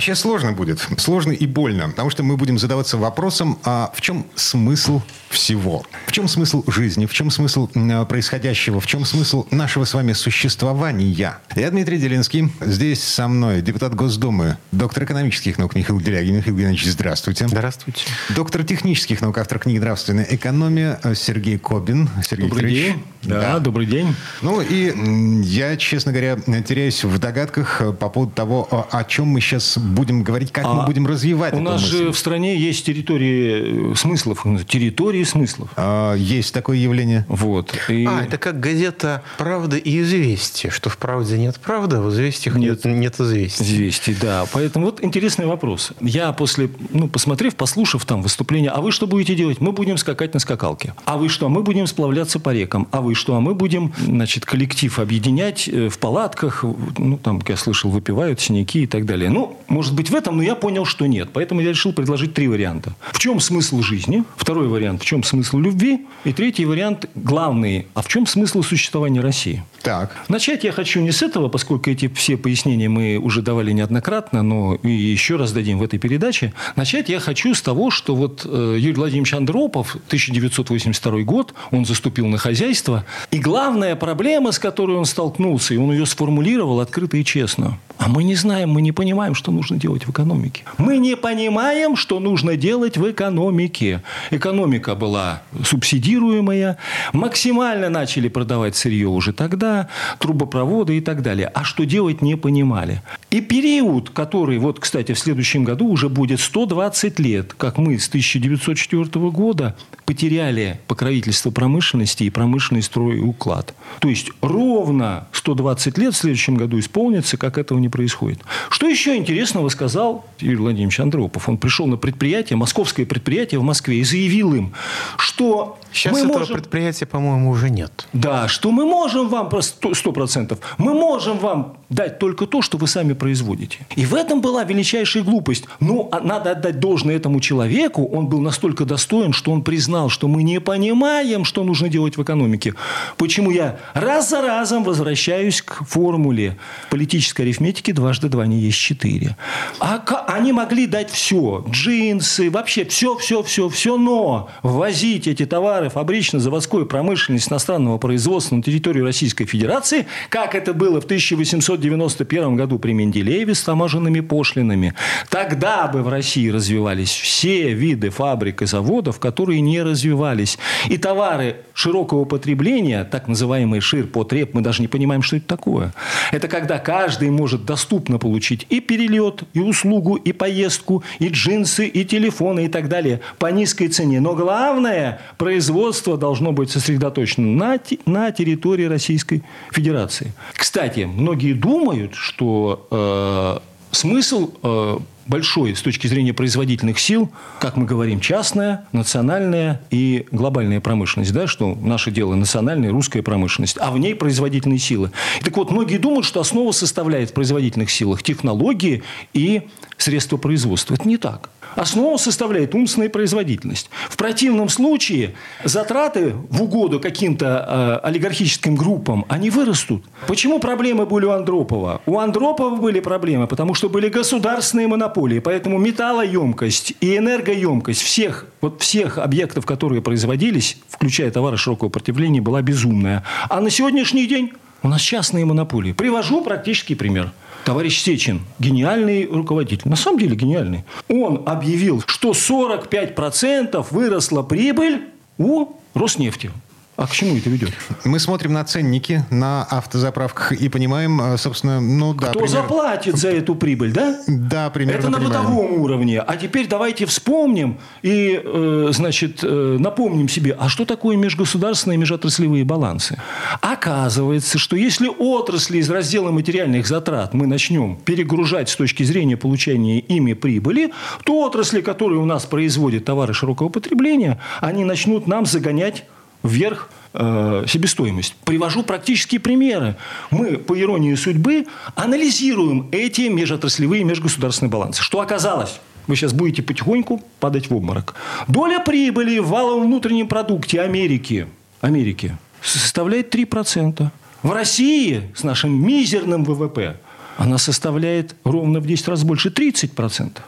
А сейчас сложно будет. Сложно и больно. Потому что мы будем задаваться вопросом, а в чем смысл всего? В чем смысл жизни? В чем смысл м, происходящего? В чем смысл нашего с вами существования? Я Дмитрий Делинский. Здесь со мной депутат Госдумы, доктор экономических наук Михаил Делягин. Михаил Геннадьевич, здравствуйте. Здравствуйте. Доктор технических наук, автор книги «Нравственная экономия» Сергей Кобин. Сергей Добрый Викторович. день. Да, добрый день. Ну и я, честно говоря, теряюсь в догадках э, по поводу того, о, чем мы сейчас будем говорить, как мы А будем развивать У эту нас мысль. же в стране есть территории э, смыслов. Территории смыслов. А, есть такое явление. Вот. И- А, это как газета «Правда» и «Известия», что в «Правде» нет правды, а в «Известиях» нет, нет известий. Известий, да. Поэтому вот интересный вопрос. Я после, ну, посмотрев, послушав там выступление, а вы что будете делать? Мы будем скакать на скакалке. А вы что? Мы будем сплавляться по рекам. А вы что? А мы будем, значит, коллектив объединять э, в палатках. Ну, там, как я слышал, выпивают синяки и так далее. Ну, может быть, в этом, но я понял, что нет. Поэтому я решил предложить три варианта. В чем смысл жизни? Второй вариант. В чем смысл любви? И третий вариант, главный. А в чем смысл существования России? Так. Начать я хочу не с этого, поскольку эти все пояснения мы уже давали неоднократно, но и еще раз дадим в этой передаче. Начать я хочу с того, что вот э, Юрий Владимирович Андропов, 1982 год, он заступил на хозяйство. И главная проблема, с которой он столкнулся, и он ее сформулировал открыто и честно. А мы не знаем, мы не понимаем, что нужно делать в экономике. Мы не понимаем, что нужно делать в экономике. Экономика была субсидируемая, максимально начали продавать сырье уже тогда, трубопроводы и так далее. А что делать не понимали. И период, который, вот, кстати, в следующем году уже будет 120 лет, как мы с 1904 года потеряли покровительство промышленности и промышленный строй и уклад. То есть ровно 120 лет в следующем году исполнится, как этого не происходит. Что еще интересного сказал Юрий Владимирович Андропов? Он пришел на предприятие, московское предприятие в Москве и заявил им, что Сейчас мы этого можем... предприятия, по-моему, уже нет. Да, что мы можем вам, сто процентов, мы можем вам дать только то, что вы сами производите. И в этом была величайшая глупость. Ну, а надо отдать должное этому человеку, он был настолько достоин, что он признал, что мы не понимаем, что нужно делать в экономике. Почему я раз за разом возвращаюсь к формуле политической арифметики дважды два не есть четыре. А они могли дать все, джинсы, вообще все, все, все, все, но ввозить эти товары фабрично-заводской промышленность иностранного производства на территорию Российской Федерации, как это было в 1891 году при Менделееве с таможенными пошлинами, тогда бы в России развивались все виды фабрик и заводов, которые не развивались. И товары широкого потребления, так называемый ширпотреб, мы даже не понимаем, что это такое. Это когда каждый может доступно получить и перелет, и услугу, и поездку, и джинсы, и телефоны, и так далее по низкой цене. Но главное, производство должно быть сосредоточено на, на территории Российской Федерации. Кстати, многие думают, что э, смысл э, большой с точки зрения производительных сил, как мы говорим, частная, национальная и глобальная промышленность, да, что наше дело национальная русская промышленность, а в ней производительные силы. И так вот, многие думают, что основа составляет в производительных силах технологии и средства производства. Это не так. Основу составляет умственная производительность. В противном случае затраты в угоду каким-то э, олигархическим группам, они вырастут. Почему проблемы были у Андропова? У Андропова были проблемы, потому что были государственные монополии. Поэтому металлоемкость и энергоемкость всех, вот всех объектов, которые производились, включая товары широкого потребления, была безумная. А на сегодняшний день у нас частные монополии. Привожу практический пример. Товарищ Сечин, гениальный руководитель, на самом деле гениальный. Он объявил, что 45% выросла прибыль у Роснефти. А к чему это ведет? Мы смотрим на ценники на автозаправках и понимаем, э, собственно, ну да. Кто пример... заплатит за эту прибыль, да? Да, примерно Это на понимаем. бытовом уровне. А теперь давайте вспомним и, э, значит, э, напомним себе, а что такое межгосударственные и межотраслевые балансы? Оказывается, что если отрасли из раздела материальных затрат мы начнем перегружать с точки зрения получения ими прибыли, то отрасли, которые у нас производят товары широкого потребления, они начнут нам загонять вверх э, себестоимость. Привожу практические примеры. Мы, по иронии судьбы, анализируем эти межотраслевые и межгосударственные балансы. Что оказалось? Вы сейчас будете потихоньку падать в обморок. Доля прибыли в валовом внутреннем продукте Америки, Америки составляет 3%. В России с нашим мизерным ВВП она составляет ровно в 10 раз больше 30%.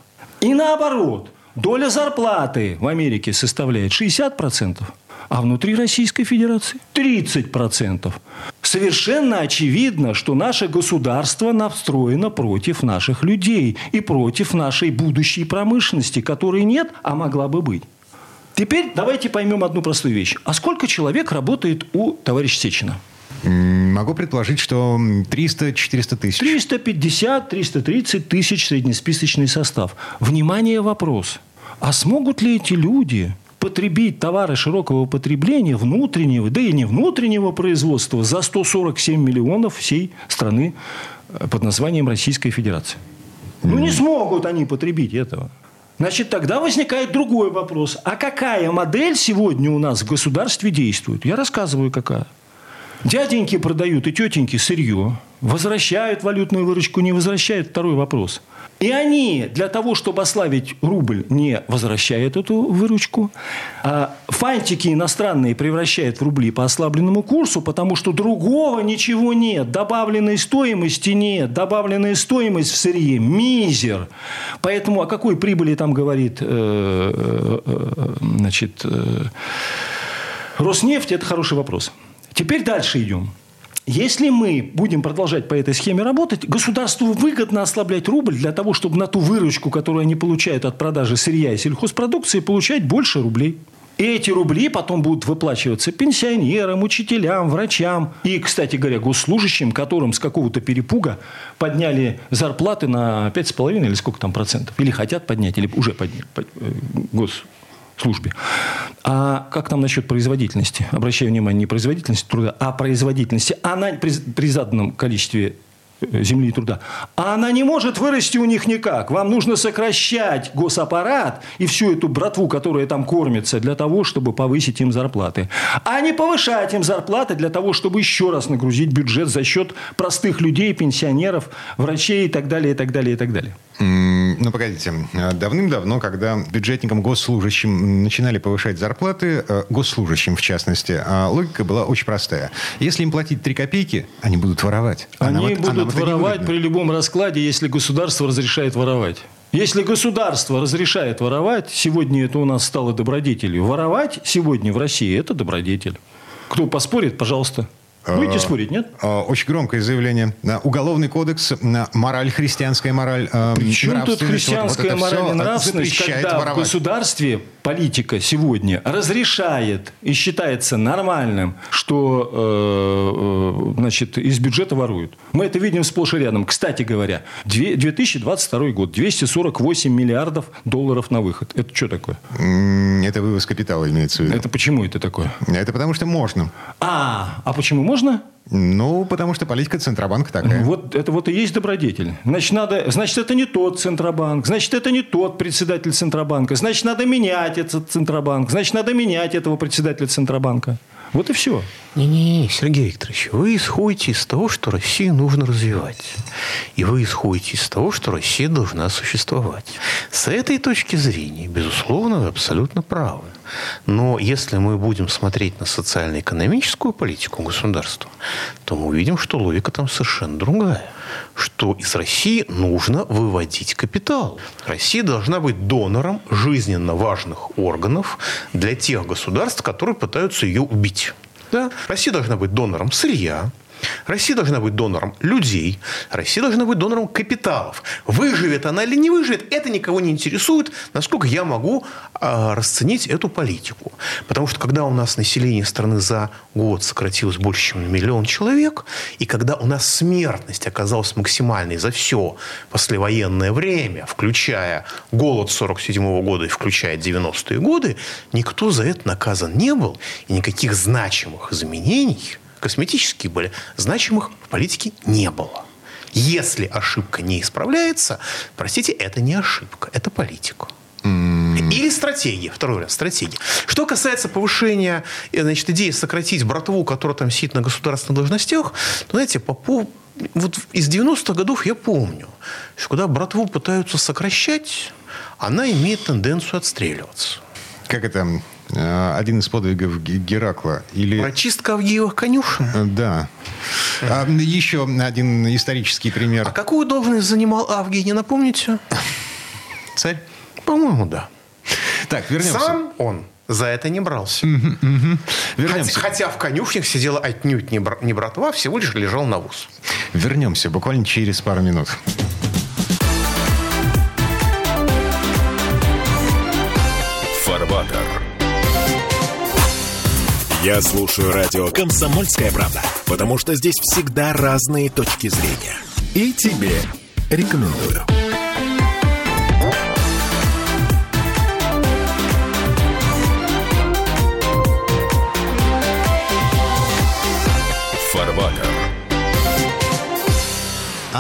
И наоборот, доля зарплаты в Америке составляет 60%, а внутри Российской Федерации 30%. Совершенно очевидно, что наше государство настроено против наших людей и против нашей будущей промышленности, которой нет, а могла бы быть. Теперь давайте поймем одну простую вещь. А сколько человек работает у товарища Сечина? Могу предположить, что 300-400 тысяч. 350-330 тысяч среднесписочный состав. Внимание, вопрос. А смогут ли эти люди потребить товары широкого потребления, внутреннего, да и не внутреннего производства за 147 миллионов всей страны э, под названием Российская Федерация? Ну, не смогут они потребить этого. Значит, тогда возникает другой вопрос. А какая модель сегодня у нас в государстве действует? Я рассказываю, какая. Дяденьки продают и тетеньки сырье, возвращают валютную выручку, не возвращают. Второй вопрос. И они для того, чтобы ослабить рубль, не возвращают эту выручку. А фантики иностранные превращают в рубли по ослабленному курсу, потому что другого ничего нет. Добавленной стоимости нет. Добавленная стоимость в сырье – мизер. Поэтому о какой прибыли там говорит э, э, э, значит, Роснефть – это хороший вопрос. Теперь дальше идем. Если мы будем продолжать по этой схеме работать, государству выгодно ослаблять рубль для того, чтобы на ту выручку, которую они получают от продажи сырья и сельхозпродукции, получать больше рублей. И эти рубли потом будут выплачиваться пенсионерам, учителям, врачам и, кстати говоря, госслужащим, которым с какого-то перепуга подняли зарплаты на 5,5 или сколько там процентов. Или хотят поднять, или уже подняли. Э, гос службе. А как там насчет производительности? Обращаю внимание, не производительности труда, а производительности. Она при, при заданном количестве Э, земли и труда. А она не может вырасти у них никак. Вам нужно сокращать госаппарат и всю эту братву, которая там кормится, для того, чтобы повысить им зарплаты. А не повышать им зарплаты для того, чтобы еще раз нагрузить бюджет за счет простых людей, пенсионеров, врачей и так далее, и так далее, и так далее. Ну, погодите. Давным-давно, когда бюджетникам, госслужащим начинали повышать зарплаты, э, госслужащим в частности, а логика была очень простая. Если им платить 3 копейки, они будут воровать. Они будут воровать при любом раскладе, если государство разрешает воровать. Если государство разрешает воровать, сегодня это у нас стало добродетелью. Воровать сегодня в России – это добродетель. Кто поспорит, пожалуйста. Будете а, спорить, нет? А, очень громкое заявление. Уголовный кодекс, мораль, христианская мораль, Причем тут христианская вот, вот мораль и нравственность, когда воровать. в государстве политика сегодня разрешает и считается нормальным, что э, э значит, из бюджета воруют. Мы это видим сплошь и рядом. Кстати говоря, 2022 год, 248 миллиардов долларов на выход. Это что такое? Это вывоз капитала имеется в виду. Это почему это такое? Это потому что можно. А, а почему можно? Ну, потому что политика Центробанка такая. Вот это вот и есть добродетель. Значит, надо, значит, это не тот Центробанк, значит, это не тот председатель Центробанка, значит, надо менять этот Центробанк, значит, надо менять этого председателя Центробанка. Вот и все. Не-не, Сергей Викторович, вы исходите из того, что Россию нужно развивать. И вы исходите из того, что Россия должна существовать. С этой точки зрения, безусловно, вы абсолютно правы. Но если мы будем смотреть на социально-экономическую политику государства, то мы увидим, что логика там совершенно другая. Что из России нужно выводить капитал. Россия должна быть донором жизненно важных органов для тех государств, которые пытаются ее убить. Да? Россия должна быть донором сырья, Россия должна быть донором людей, Россия должна быть донором капиталов. Выживет она или не выживет, это никого не интересует, насколько я могу э, расценить эту политику. Потому что когда у нас население страны за год сократилось больше, чем на миллион человек, и когда у нас смертность оказалась максимальной за все послевоенное время, включая голод 47 года и включая 90-е годы, никто за это наказан не был, и никаких значимых изменений косметические были, значимых в политике не было. Если ошибка не исправляется, простите, это не ошибка, это политика. Или стратегия, второй раз, стратегия. Что касается повышения, э, значит, идеи сократить братву, которая там сидит на государственных должностях, то, знаете, по, вот из 90-х годов я помню, что когда братву пытаются сокращать, она имеет тенденцию отстреливаться. Как это один из подвигов Геракла. Или... Прочистка Авгиевых конюшен? Э, да. А, еще один исторический пример. А какую должность занимал Авгий, не напомните? Царь? По-моему, да. Так, вернемся. Сам он за это не брался. Вернемся. Хотя, хотя в конюшнях сидела отнюдь не, бр- не братва, всего лишь лежал навоз. Вернемся буквально через пару минут. Я слушаю радио «Комсомольская правда», потому что здесь всегда разные точки зрения. И тебе рекомендую.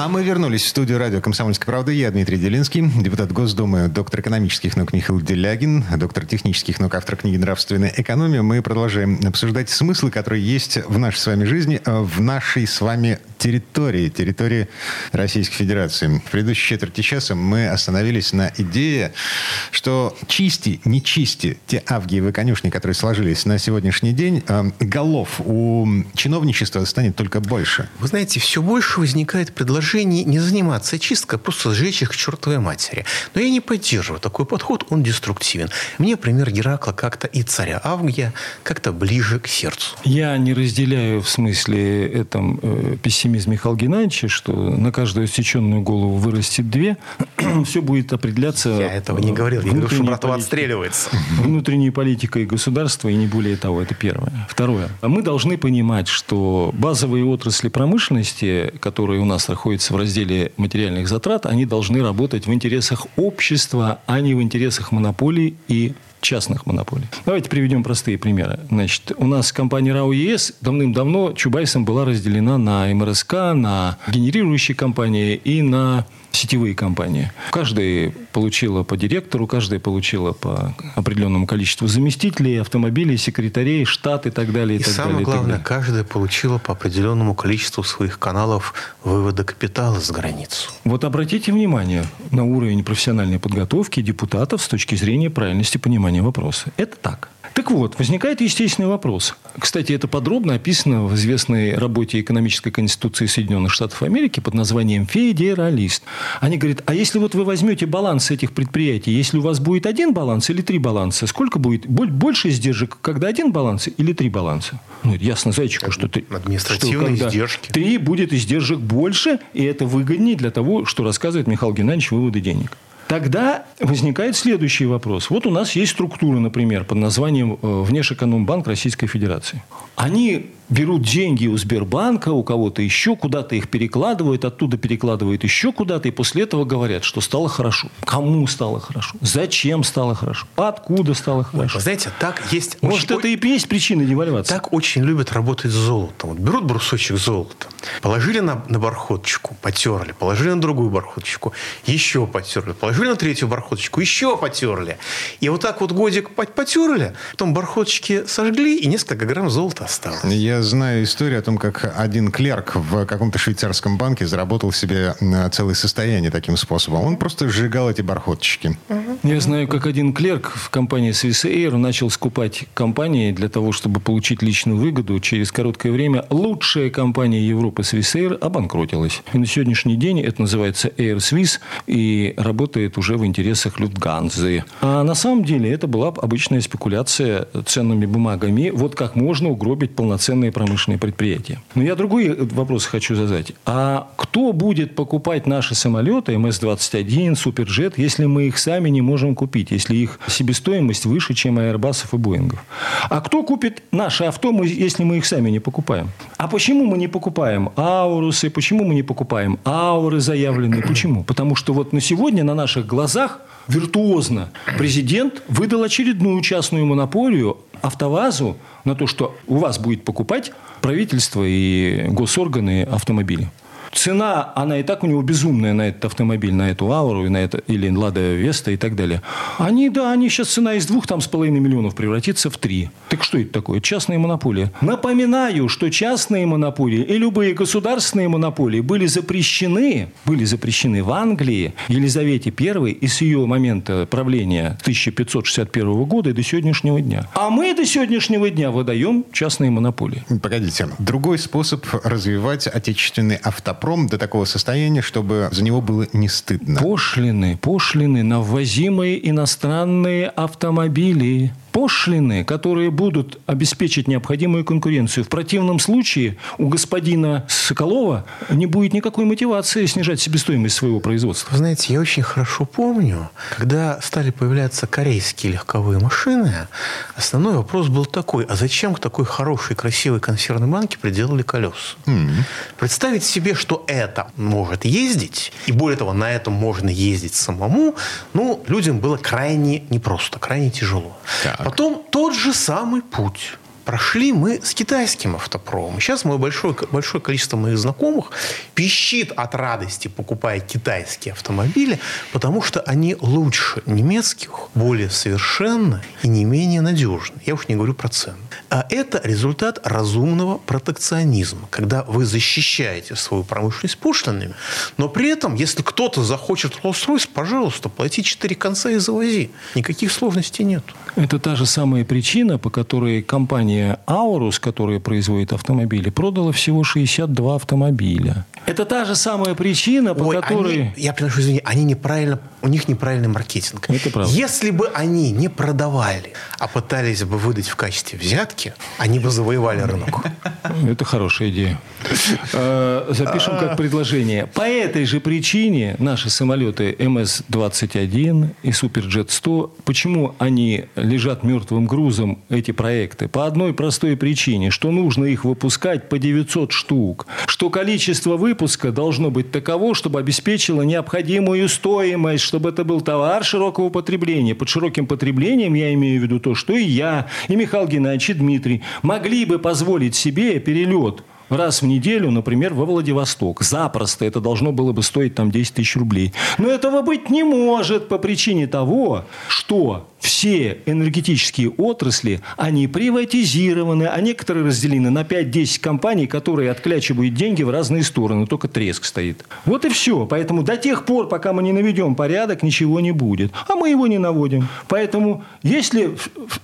А мы вернулись в студию радио «Комсомольская правда». Я Дмитрий Делинский, депутат Госдумы, доктор экономических наук Михаил Делягин, доктор технических наук, автор книги «Нравственная экономия». Мы продолжаем обсуждать смыслы, которые есть в нашей с вами жизни, э, в нашей с вами территории, территории Российской Федерации. В предыдущей четверти часа мы остановились на идее, что чисти, не чисти те авгиевы конюшни, которые сложились на сегодняшний день, э, голов у чиновничества станет только больше. Вы знаете, все больше возникает предложение предложений не заниматься чисткой, а просто сжечь их к чертовой матери. Но я не поддерживаю такой подход, он деструктивен. Мне пример Геракла как-то и царя Авгия как-то ближе к сердцу. Я не разделяю в смысле этом э, пессимизм Михаила Геннадьевича, что на каждую отсеченную голову вырастет две. Все будет определяться... Я этого не говорил. Я говорил, что братва отстреливается. Внутренней политикой государства и не более того. Это первое. Второе. Мы должны понимать, что базовые отрасли промышленности, которые у нас находятся находятся в разделе материальных затрат, они должны работать в интересах общества, а не в интересах монополий и частных монополий. Давайте приведем простые примеры. Значит, у нас компания РАО ЕС давным-давно Чубайсом была разделена на МРСК, на генерирующие компании и на сетевые компании. Каждая получила по директору, каждая получила по определенному количеству заместителей, автомобилей, секретарей, штат и так далее. И, и так самое далее, главное, далее. каждая получила по определенному количеству своих каналов вывода капитала за границу. Вот обратите внимание на уровень профессиональной подготовки депутатов с точки зрения правильности понимания вопроса. Это так. Так вот, возникает естественный вопрос. Кстати, это подробно описано в известной работе экономической конституции Соединенных Штатов Америки под названием «Федералист». Они говорят, а если вот вы возьмете баланс этих предприятий, если у вас будет один баланс или три баланса, сколько будет больше издержек, когда один баланс или три баланса? Ну, ясно зайчику, что, ты, административные что издержки. Три будет издержек больше, и это выгоднее для того, что рассказывает Михаил Геннадьевич выводы денег. Тогда возникает следующий вопрос. Вот у нас есть структура, например, под названием э, Внешэкономбанк Российской Федерации. Они берут деньги у Сбербанка, у кого-то еще, куда-то их перекладывают, оттуда перекладывают еще куда-то, и после этого говорят, что стало хорошо. Кому стало хорошо? Зачем стало хорошо? Откуда стало хорошо? Вы знаете, так есть... Может, очень... это и есть причина девальвации? Так очень любят работать с золотом. Вот берут брусочек золота, положили на, на бархоточку, потерли, положили на другую бархоточку, еще потерли, положили на третью бархоточку, еще потерли. И вот так вот годик потерли, потом бархоточки сожгли, и несколько грамм золота осталось. Я знаю историю о том, как один клерк в каком-то швейцарском банке заработал себе целое состояние таким способом. Он просто сжигал эти бархотчики. Я знаю, как один клерк в компании Swiss Air начал скупать компании для того, чтобы получить личную выгоду. Через короткое время лучшая компания Европы Swiss Air обанкротилась. И на сегодняшний день это называется Air Swiss и работает уже в интересах Люфтганзы. А на самом деле это была обычная спекуляция ценными бумагами. Вот как можно угробить полноценные промышленные предприятия. Но я другой вопрос хочу задать. А кто будет покупать наши самолеты МС-21, Суперджет, если мы их сами не можем купить, если их себестоимость выше, чем Аэрбасов и Боингов? А кто купит наши авто, если мы их сами не покупаем? А почему мы не покупаем Аурусы? Почему мы не покупаем Ауры заявленные? Почему? Потому что вот на сегодня на наших глазах виртуозно президент выдал очередную частную монополию АвтоВАЗу на то, что у вас будет покупать правительство и госорганы автомобили. Цена, она и так у него безумная на этот автомобиль, на эту Ауру, на это, или Лада Веста и так далее. Они, да, они сейчас цена из двух там с половиной миллионов превратится в три. Так что это такое? Частные монополии. Напоминаю, что частные монополии и любые государственные монополии были запрещены, были запрещены в Англии Елизавете I и с ее момента правления 1561 года и до сегодняшнего дня. А мы до сегодняшнего дня выдаем частные монополии. Погодите. Другой способ развивать отечественный автопром «Газпром» до такого состояния, чтобы за него было не стыдно? Пошлины, пошлины на ввозимые иностранные автомобили пошлины, которые будут обеспечить необходимую конкуренцию. В противном случае у господина Соколова не будет никакой мотивации снижать себестоимость своего производства. Вы знаете, я очень хорошо помню, когда стали появляться корейские легковые машины, основной вопрос был такой, а зачем к такой хорошей, красивой консервной банке приделали колеса? Mm-hmm. Представить себе, что это может ездить, и более того, на этом можно ездить самому, ну, людям было крайне непросто, крайне тяжело. Так. Потом тот же самый путь прошли мы с китайским автопромом. Сейчас мое большое, большое количество моих знакомых пищит от радости, покупая китайские автомобили, потому что они лучше немецких, более совершенны и не менее надежны. Я уж не говорю про цены. А это результат разумного протекционизма, когда вы защищаете свою промышленность пошлинами, но при этом, если кто-то захочет Rolls-Royce, пожалуйста, плати четыре конца и завози. Никаких сложностей нет. Это та же самая причина, по которой компания Aurus, которая производит автомобили, продала всего 62 автомобиля. Это та же самая причина, по Ой, которой... Они, я приношу извинения, они неправильно, у них неправильный маркетинг. Это правда. Если бы они не продавали, а пытались бы выдать в качестве взятки, они бы завоевали рынок. Это хорошая идея. Э, запишем как предложение. По этой же причине наши самолеты МС-21 и Суперджет-100, почему они лежат мертвым грузом, эти проекты? По одной простой причине, что нужно их выпускать по 900 штук, что количество выпуска должно быть таково, чтобы обеспечило необходимую стоимость, чтобы это был товар широкого потребления. Под широким потреблением я имею в виду то, что и я, и Михаил Геннадьевич, и Дмитрий могли бы позволить себе перелет раз в неделю, например, во Владивосток. Запросто это должно было бы стоить там 10 тысяч рублей. Но этого быть не может по причине того, что все энергетические отрасли, они приватизированы, а некоторые разделены на 5-10 компаний, которые отклячивают деньги в разные стороны. Только треск стоит. Вот и все. Поэтому до тех пор, пока мы не наведем порядок, ничего не будет. А мы его не наводим. Поэтому есть ли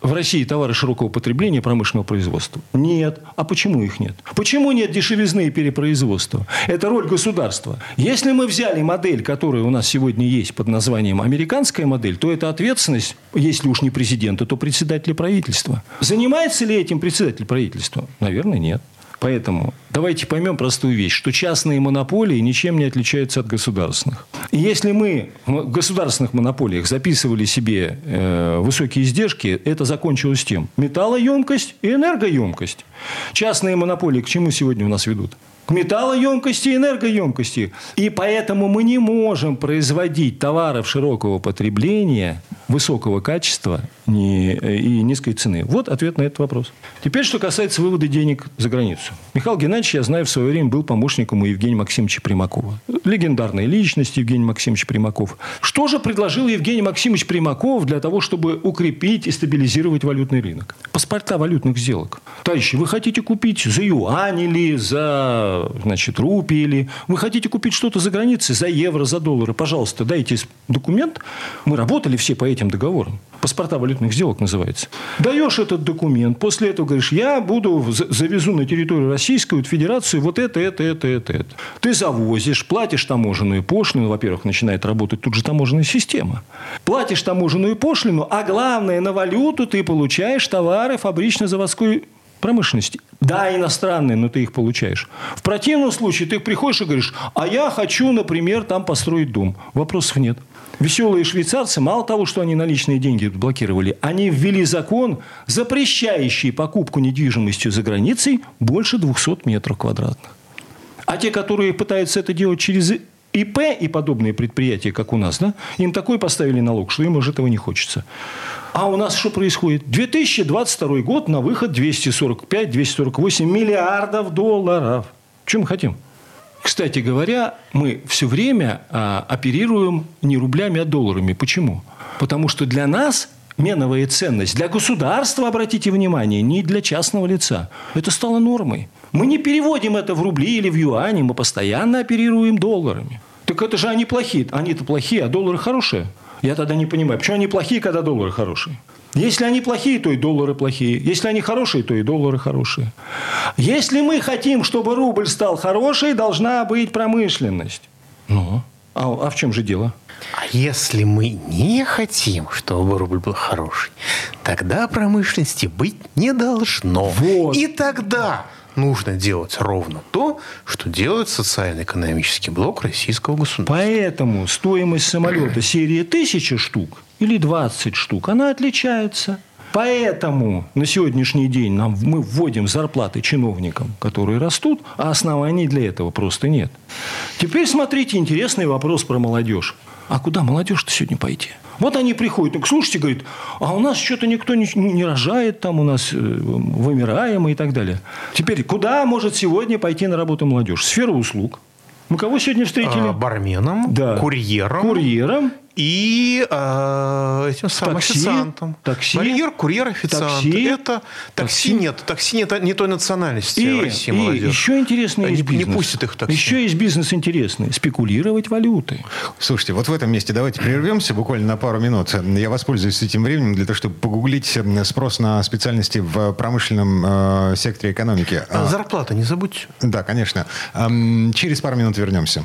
в России товары широкого потребления промышленного производства? Нет. А почему их нет? Почему нет дешевизны и перепроизводства? Это роль государства. Если мы взяли модель, которая у нас сегодня есть под названием американская модель, то это ответственность если уж не президента, то председателя правительства. Занимается ли этим председатель правительства? Наверное, нет. Поэтому давайте поймем простую вещь, что частные монополии ничем не отличаются от государственных. И если мы в государственных монополиях записывали себе э, высокие издержки, это закончилось тем. Металлоемкость и энергоемкость. Частные монополии к чему сегодня у нас ведут? К металлоемкости и энергоемкости. И поэтому мы не можем производить товаров широкого потребления, высокого качества и низкой цены. Вот ответ на этот вопрос. Теперь, что касается вывода денег за границу. Михаил Геннадьевич, я знаю, в свое время был помощником у Евгения Максимовича Примакова. Легендарная личность Евгений Максимович Примаков. Что же предложил Евгений Максимович Примаков для того, чтобы укрепить и стабилизировать валютный рынок? Паспорта валютных сделок. Товарищи, вы хотите купить за юань или за значит, рупии или вы хотите купить что-то за границей за евро, за доллары, пожалуйста, дайте документ. Мы работали все по этим договорам. Паспорта валютных сделок называется. Даешь этот документ, после этого говоришь, я буду, завезу на территорию Российскую Федерацию вот это, это, это, это, это. Ты завозишь, платишь таможенную пошлину, во-первых, начинает работать тут же таможенная система. Платишь таможенную пошлину, а главное, на валюту ты получаешь товары фабрично-заводской промышленности. Да, иностранные, но ты их получаешь. В противном случае ты приходишь и говоришь, а я хочу, например, там построить дом. Вопросов нет. Веселые швейцарцы, мало того, что они наличные деньги блокировали, они ввели закон, запрещающий покупку недвижимости за границей больше 200 метров квадратных. А те, которые пытаются это делать через ИП и подобные предприятия, как у нас, да, им такой поставили налог, что им уже этого не хочется. А у нас что происходит? 2022 год на выход 245-248 миллиардов долларов. Чем мы хотим? Кстати говоря, мы все время а, оперируем не рублями, а долларами. Почему? Потому что для нас меновая ценность, для государства, обратите внимание, не для частного лица. Это стало нормой. Мы не переводим это в рубли или в юани, мы постоянно оперируем долларами. Так это же они плохие. Они-то плохие, а доллары хорошие. Я тогда не понимаю, почему они плохие, когда доллары хорошие. Если они плохие, то и доллары плохие. Если они хорошие, то и доллары хорошие. Если мы хотим, чтобы рубль стал хороший, должна быть промышленность. Ну, а, а в чем же дело? А если мы не хотим, чтобы рубль был хороший, тогда промышленности быть не должно. Вот. И тогда нужно делать ровно то, что делает социально-экономический блок российского государства. Поэтому стоимость самолета серии тысячи штук или 20 штук, она отличается. Поэтому на сегодняшний день нам, мы вводим зарплаты чиновникам, которые растут, а оснований для этого просто нет. Теперь смотрите интересный вопрос про молодежь. А куда молодежь-то сегодня пойти? Вот они приходят, ну, слушайте, говорит, а у нас что-то никто не, не рожает, там у нас э, вымираем и так далее. Теперь, куда может сегодня пойти на работу молодежь? Сфера услуг. Мы кого сегодня встретили? А, барменом, да. курьером. Курьером и э, этим самым такси, официантом. Такси. Барьер, курьер, официант. Такси, это такси, такси нет, такси нет не той национальности и, в России и молодежь. еще интересный есть бизнес. Не пустят их такси. Еще есть бизнес интересный. Спекулировать валютой. Слушайте, вот в этом месте давайте прервемся буквально на пару минут. Я воспользуюсь этим временем для того, чтобы погуглить спрос на специальности в промышленном э, секторе экономики. А зарплата не забудьте. Да, конечно. Эм, через пару минут вернемся.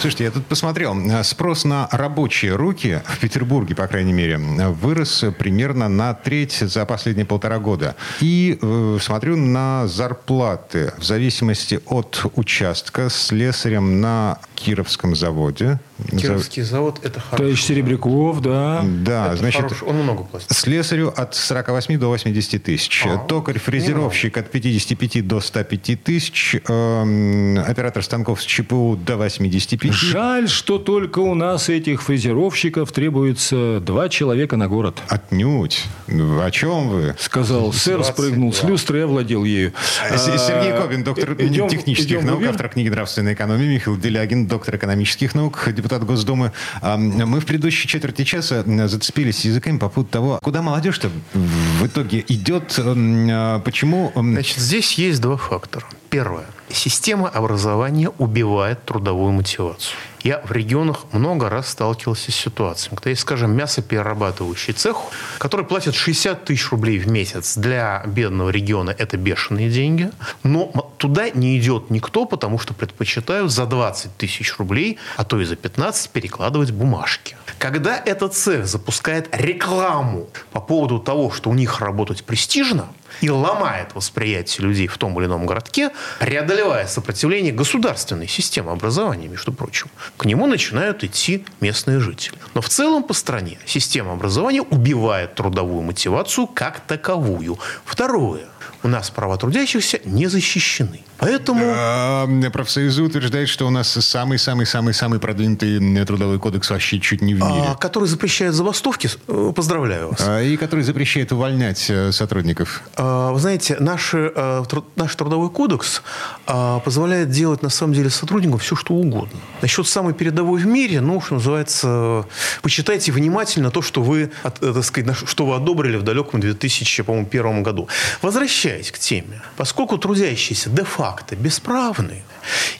Слушайте, я тут посмотрел. Спрос на рабочие руки в Петербурге, по крайней мере, вырос примерно на треть за последние полтора года. И э, смотрю на зарплаты в зависимости от участка с слесарем на Кировском заводе. Кировский завод – это хорошо. То есть Серебряков, да. Да, это значит, хороший. он много платит. Слесарю от 48 до 80 тысяч. А, Токарь-фрезеровщик от 55 до 105 тысяч. Эм, оператор станков с ЧПУ до 85. Жаль, что только у нас этих фрезеровщиков требуется два человека на город. Отнюдь. О чем вы? Сказал сэр, спрыгнул с люстры и овладел ею. Сергей а, Кобин, доктор идем, технических идем наук, автор книги «Нравственная экономия», Михаил Делягин, доктор экономических наук, депутат Госдумы. Мы в предыдущей четверти часа зацепились языками по поводу того, куда молодежь-то в итоге идет, а, почему... Значит, здесь есть два фактора. Первое. Система образования убивает трудовую мотивацию. Я в регионах много раз сталкивался с ситуацией, когда есть, скажем, мясоперерабатывающий цех, который платит 60 тысяч рублей в месяц. Для бедного региона это бешеные деньги. Но туда не идет никто, потому что предпочитают за 20 тысяч рублей, а то и за 15 перекладывать бумажки. Когда этот цех запускает рекламу по поводу того, что у них работать престижно, и ломает восприятие людей в том или ином городке, преодолевая сопротивление государственной системы образования, между прочим, к нему начинают идти местные жители. Но в целом по стране система образования убивает трудовую мотивацию как таковую. Второе. У нас права трудящихся не защищены. Поэтому... А, профсоюзы утверждают, что у нас самый-самый-самый-самый продвинутый трудовой кодекс вообще чуть не в мире. А, который запрещает забастовки, э, поздравляю вас. А, и который запрещает увольнять э, сотрудников. А, вы знаете, наш, э, наш трудовой кодекс позволяет делать, на самом деле, сотрудникам все, что угодно. Насчет самой передовой в мире, ну, что называется, почитайте внимательно то, что вы, так сказать, что вы одобрили в далеком 2001 году. Возвращаясь к теме, поскольку трудящиеся де-факто факто бесправны.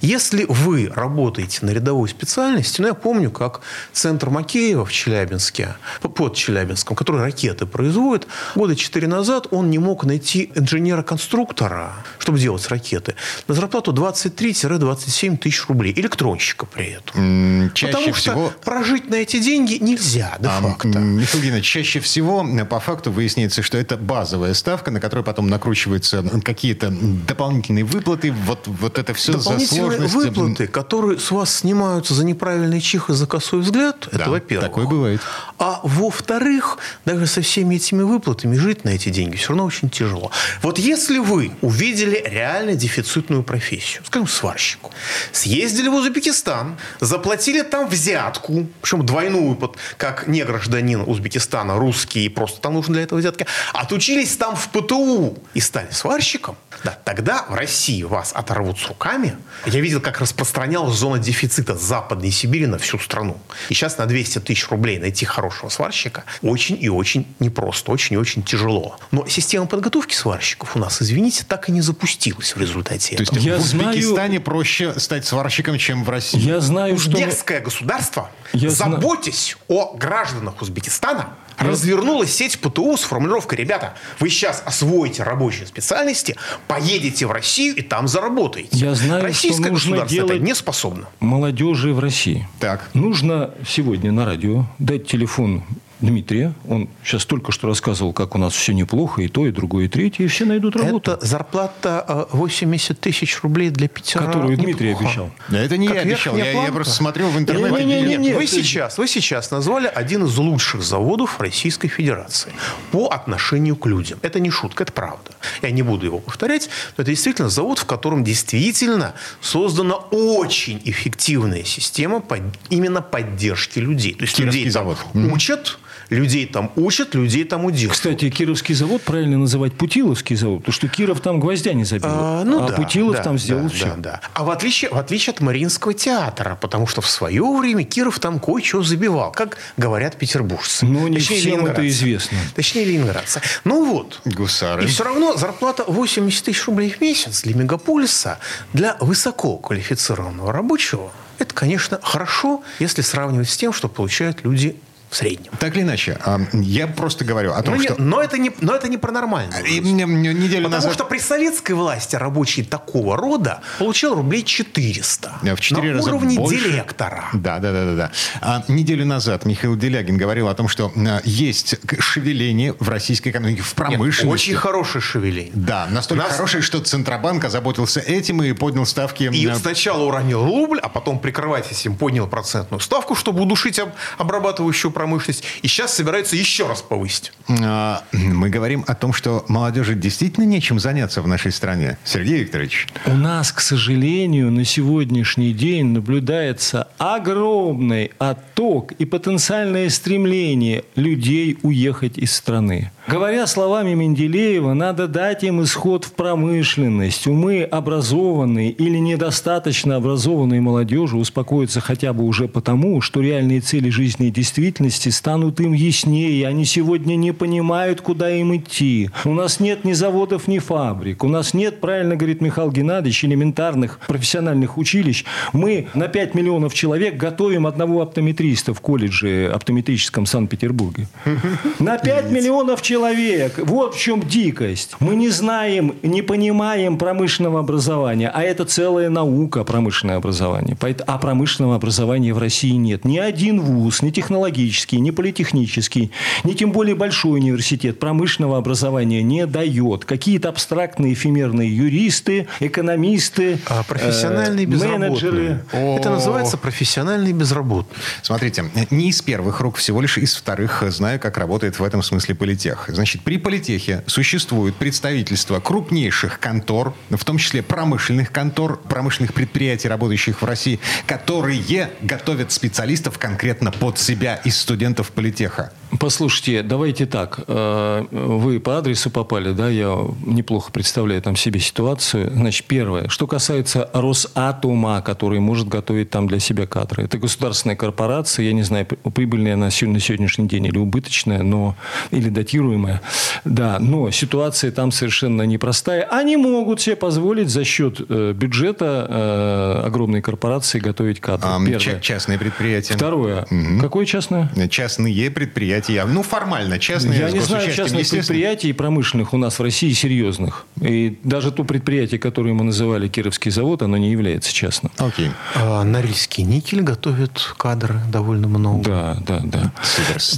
Если вы работаете на рядовой специальности, ну, я помню, как центр Макеева в Челябинске, под Челябинском, который ракеты производит, года четыре назад он не мог найти инженера-конструктора, чтобы делать ракеты, на зарплату 23-27 тысяч рублей. Электронщика при этом. Чаще Потому всего... что прожить на эти деньги нельзя, де-факто. А, Михаил Геннадьевич, чаще всего по факту выясняется, что это базовая ставка, на которой потом накручиваются какие-то дополнительные выплаты. Вот, вот это все дополнительные выплаты, которые с вас снимаются за неправильный чих и за косой взгляд, да, это во-первых. такое бывает. А во-вторых, даже со всеми этими выплатами жить на эти деньги все равно очень тяжело. Вот если вы увидели реально дефицитную профессию, скажем, сварщику, съездили в Узбекистан, заплатили там взятку, причем двойную, как не гражданин Узбекистана, русский, просто там нужно для этого взятки, отучились там в ПТУ и стали сварщиком, да, тогда в России вас оторвут с руками, я видел, как распространялась зона дефицита Западной Сибири на всю страну. И сейчас на 200 тысяч рублей найти хорошего сварщика очень и очень непросто, очень и очень тяжело. Но система подготовки сварщиков у нас, извините, так и не запустилась в результате То этого. есть я в Узбекистане знаю... проще стать сварщиком, чем в России? Я знаю, что... Узбекское государство, я заботьтесь зна... о гражданах Узбекистана, развернулась сеть ПТУ с формулировкой, ребята, вы сейчас освоите рабочие специальности, поедете в Россию и там заработаете. Я знаю, Российское что нужно государство делать это не способно. Молодежи в России. Так. Нужно сегодня на радио дать телефон Дмитрия. Он сейчас только что рассказывал, как у нас все неплохо, и то, и другое, и третье, и все найдут работу. Это зарплата 80 э, тысяч рублей для Питера. Которую Дмитрий неплохо. обещал. Это не как я обещал, я, я просто смотрел в интернете. Не, не, не, не, вы, сейчас, вы сейчас назвали один из лучших заводов Российской Федерации по отношению к людям. Это не шутка, это правда. Я не буду его повторять, но это действительно завод, в котором действительно создана очень эффективная система под, именно поддержки людей. То есть Кировский людей завод. учат, людей там учат, людей там удерживают. Кстати, Кировский завод правильно называть Путиловский завод, потому что Киров там гвоздя не забил. А, ну, а да, Путилов да, там сделал да, все. Да, да. А в отличие, в отличие от Мариинского театра, потому что в свое время Киров там кое-что забивал, как говорят петербуржцы. Ну, не Точнее, всем это известно. Точнее, ленинградцы. Ну вот. Гусары. И все равно зарплата 80 тысяч рублей в месяц для мегаполиса, для высококвалифицированного рабочего, это, конечно, хорошо, если сравнивать с тем, что получают люди в среднем. Так или иначе, а, я просто говорю о том, но что... Не, но, это не, но это не про нормальную и, неделю Потому назад... что при советской власти рабочий такого рода получал рублей 400. В 4 на раза уровне больше. директора. Да, да, да, да. да. А неделю назад Михаил Делягин говорил о том, что а, есть шевеление в российской экономике, в промышленности. Нет, очень хорошее шевеление. Да, настолько Нас... хорошее, что Центробанк озаботился этим и поднял ставки... И сначала уронил рубль, а потом, прикрываясь этим, поднял процентную ставку, чтобы удушить обрабатывающую промышленность. И сейчас собираются еще раз повысить. А, мы говорим о том, что молодежи действительно нечем заняться в нашей стране. Сергей Викторович. У нас, к сожалению, на сегодняшний день наблюдается огромный отток и потенциальное стремление людей уехать из страны. Говоря словами Менделеева, надо дать им исход в промышленность. Умы образованные или недостаточно образованные молодежи успокоятся хотя бы уже потому, что реальные цели жизни и действительности станут им яснее. Они сегодня не понимают, куда им идти. У нас нет ни заводов, ни фабрик. У нас нет, правильно говорит Михаил Геннадьевич, элементарных профессиональных училищ. Мы на 5 миллионов человек готовим одного оптометриста в колледже оптометрическом Санкт-Петербурге. На 5 миллионов человек человек. Вот в чем дикость. Мы не знаем, не понимаем промышленного образования, а это целая наука промышленное образование. А промышленного образования в России нет. Ни один вуз, ни технологический, ни политехнический, ни тем более большой университет промышленного образования не дает. Какие-то абстрактные эфемерные юристы, экономисты, а профессиональные э, менеджеры. Это называется профессиональный безработный. Смотрите, не из первых рук, всего лишь из вторых знаю, как работает в этом смысле политех. Значит, при политехе существует представительство крупнейших контор, в том числе промышленных контор, промышленных предприятий, работающих в России, которые готовят специалистов конкретно под себя из студентов политеха. Послушайте, давайте так. Э, вы по адресу попали, да? Я неплохо представляю там себе ситуацию. Значит, первое. Что касается Росатома, который может готовить там для себя кадры. Это государственная корпорация. Я не знаю, прибыльная она на сегодняшний день или убыточная, но или датируемая. Да, но ситуация там совершенно непростая. Они могут себе позволить за счет э, бюджета э, огромной корпорации готовить кадры. А, Первое. Частные предприятия. Второе. Угу. Какое частное? Частные предприятия ну, формально частные. Я не знаю частных предприятий промышленных у нас в России серьезных. И даже то предприятие, которое мы называли Кировский завод, оно не является частным. Окей. А Норильский никель готовит кадры довольно много. Да, да, да.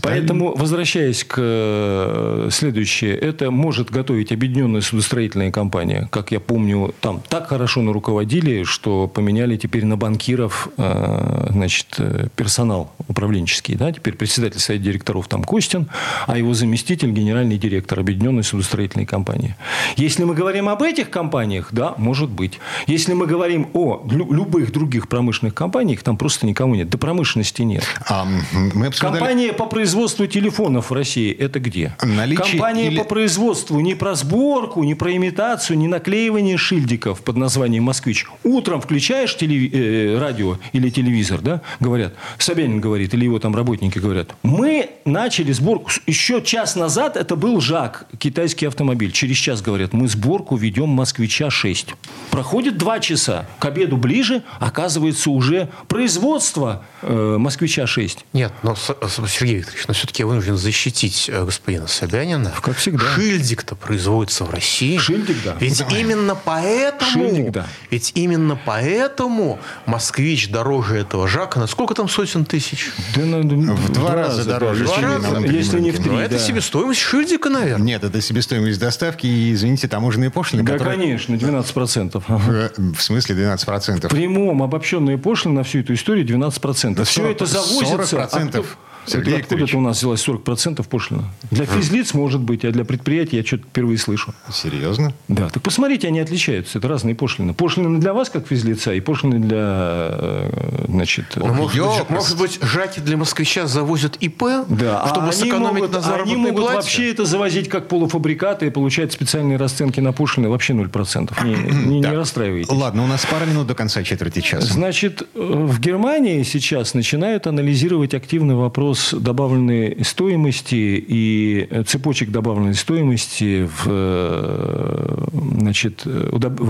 Поэтому, возвращаясь к э, следующее, это может готовить объединенная судостроительная компания. Как я помню, там так хорошо на руководили, что поменяли теперь на банкиров э, значит, э, персонал управленческий. Да? Теперь председатель совета директоров там Костин, а его заместитель генеральный директор Объединенной судостроительной компании. Если мы говорим об этих компаниях, да, может быть. Если мы говорим о любых других промышленных компаниях, там просто никого нет. Да промышленности нет. А, мы обсуждали... Компания по производству телефонов в России – это где? Наличие Компания или... по производству не про сборку, не про имитацию, не наклеивание шильдиков под названием «Москвич». Утром включаешь телев... э, радио или телевизор, да, говорят, Собянин говорит, или его там работники говорят, мы на начали сборку. Еще час назад это был ЖАК, китайский автомобиль. Через час говорят, мы сборку ведем «Москвича-6». Проходит два часа. К обеду ближе, оказывается, уже производство э, «Москвича-6». Нет, но, Сергей Викторович, но все-таки я вынужден защитить э, господина Собянина. Как всегда. Шильдик-то производится в России. Шильдик, да. Ведь да. именно поэтому... Шильдик, да. Ведь именно поэтому «Москвич» дороже этого ЖАКа на сколько там сотен тысяч? Да, ну, в два раза дороже. Два если не в три. Но да. это себестоимость шильдика, наверное. Нет, это себестоимость доставки и, извините, таможенные пошлины. Да, которые... конечно, 12%. Ага. В смысле 12%? В прямом обобщенные пошлины на всю эту историю 12%. Да Все 40, это завозится. 40%. А кто... Сергей откуда это у нас взялось 40% пошлина? Для физлиц может быть, а для предприятий я что-то впервые слышу. Серьезно? Да. Так посмотрите, они отличаются. Это разные пошлины. Пошлины для вас, как физлица, и пошлины для, э, значит... Может, быть, может быть, жаки для москвича завозят ИП, да, чтобы а сэкономить могут, на заработной Они могут плате? вообще это завозить как полуфабрикаты и получать специальные расценки на пошлины вообще 0%. Не, не, не расстраивайтесь. Ладно, у нас пара минут до конца четверти часа. Значит, э, в Германии сейчас начинают анализировать активный вопрос вопрос добавленной стоимости и цепочек добавленной стоимости в, э, значит, удоб...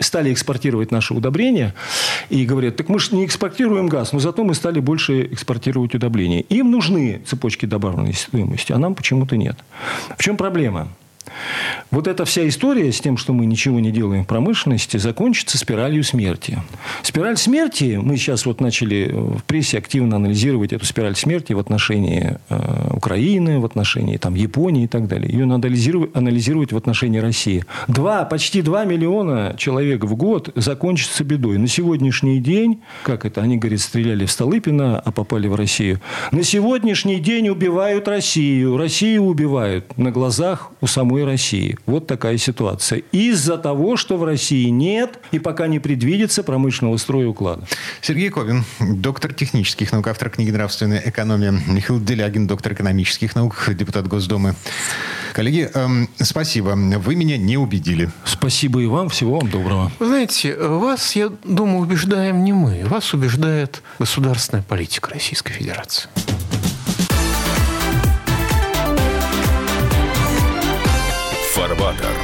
стали экспортировать наши удобрения и говорят, так мы же не экспортируем газ, но зато мы стали больше экспортировать удобрения. Им нужны цепочки добавленной стоимости, а нам почему-то нет. В чем проблема? Вот эта вся история с тем, что мы ничего не делаем в промышленности, закончится спиралью смерти. Спираль смерти, мы сейчас вот начали в прессе активно анализировать эту спираль смерти в отношении э, Украины, в отношении там, Японии и так далее. Ее надо анализировать в отношении России. Два, почти 2 миллиона человек в год закончится бедой. На сегодняшний день, как это, они, говорят, стреляли в Столыпина, а попали в Россию. На сегодняшний день убивают Россию. Россию убивают на глазах у самой России. Вот такая ситуация. Из-за того, что в России нет и пока не предвидится промышленного строя уклада. Сергей Ковин, доктор технических наук, автор книги «Нравственная экономия». Михаил Делягин, доктор экономических наук, депутат Госдумы. Коллеги, эм, спасибо. Вы меня не убедили. Спасибо и вам. Всего вам доброго. Вы знаете, вас, я думаю, убеждаем не мы. Вас убеждает государственная политика Российской Федерации. Фарбатер.